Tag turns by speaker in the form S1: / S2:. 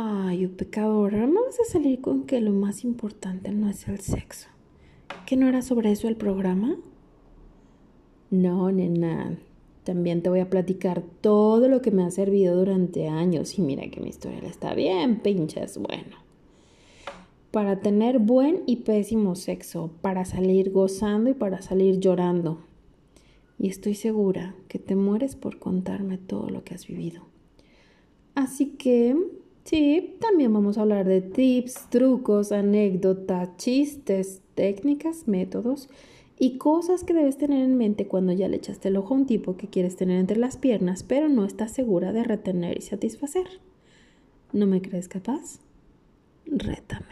S1: Ay, pecadora, ¿no vas a salir con que lo más importante no es el sexo? ¿Que no era sobre eso el programa? No, nena. También te voy a platicar todo lo que me ha servido durante años. Y mira que mi historia está bien, pinches. Bueno. Para tener buen y pésimo sexo, para salir gozando y para salir llorando. Y estoy segura que te mueres por contarme todo lo que has vivido. Así que Sí, también vamos a hablar de tips, trucos, anécdotas, chistes, técnicas, métodos y cosas que debes tener en mente cuando ya le echaste el ojo a un tipo que quieres tener entre las piernas, pero no estás segura de retener y satisfacer. ¿No me crees capaz? Rétame.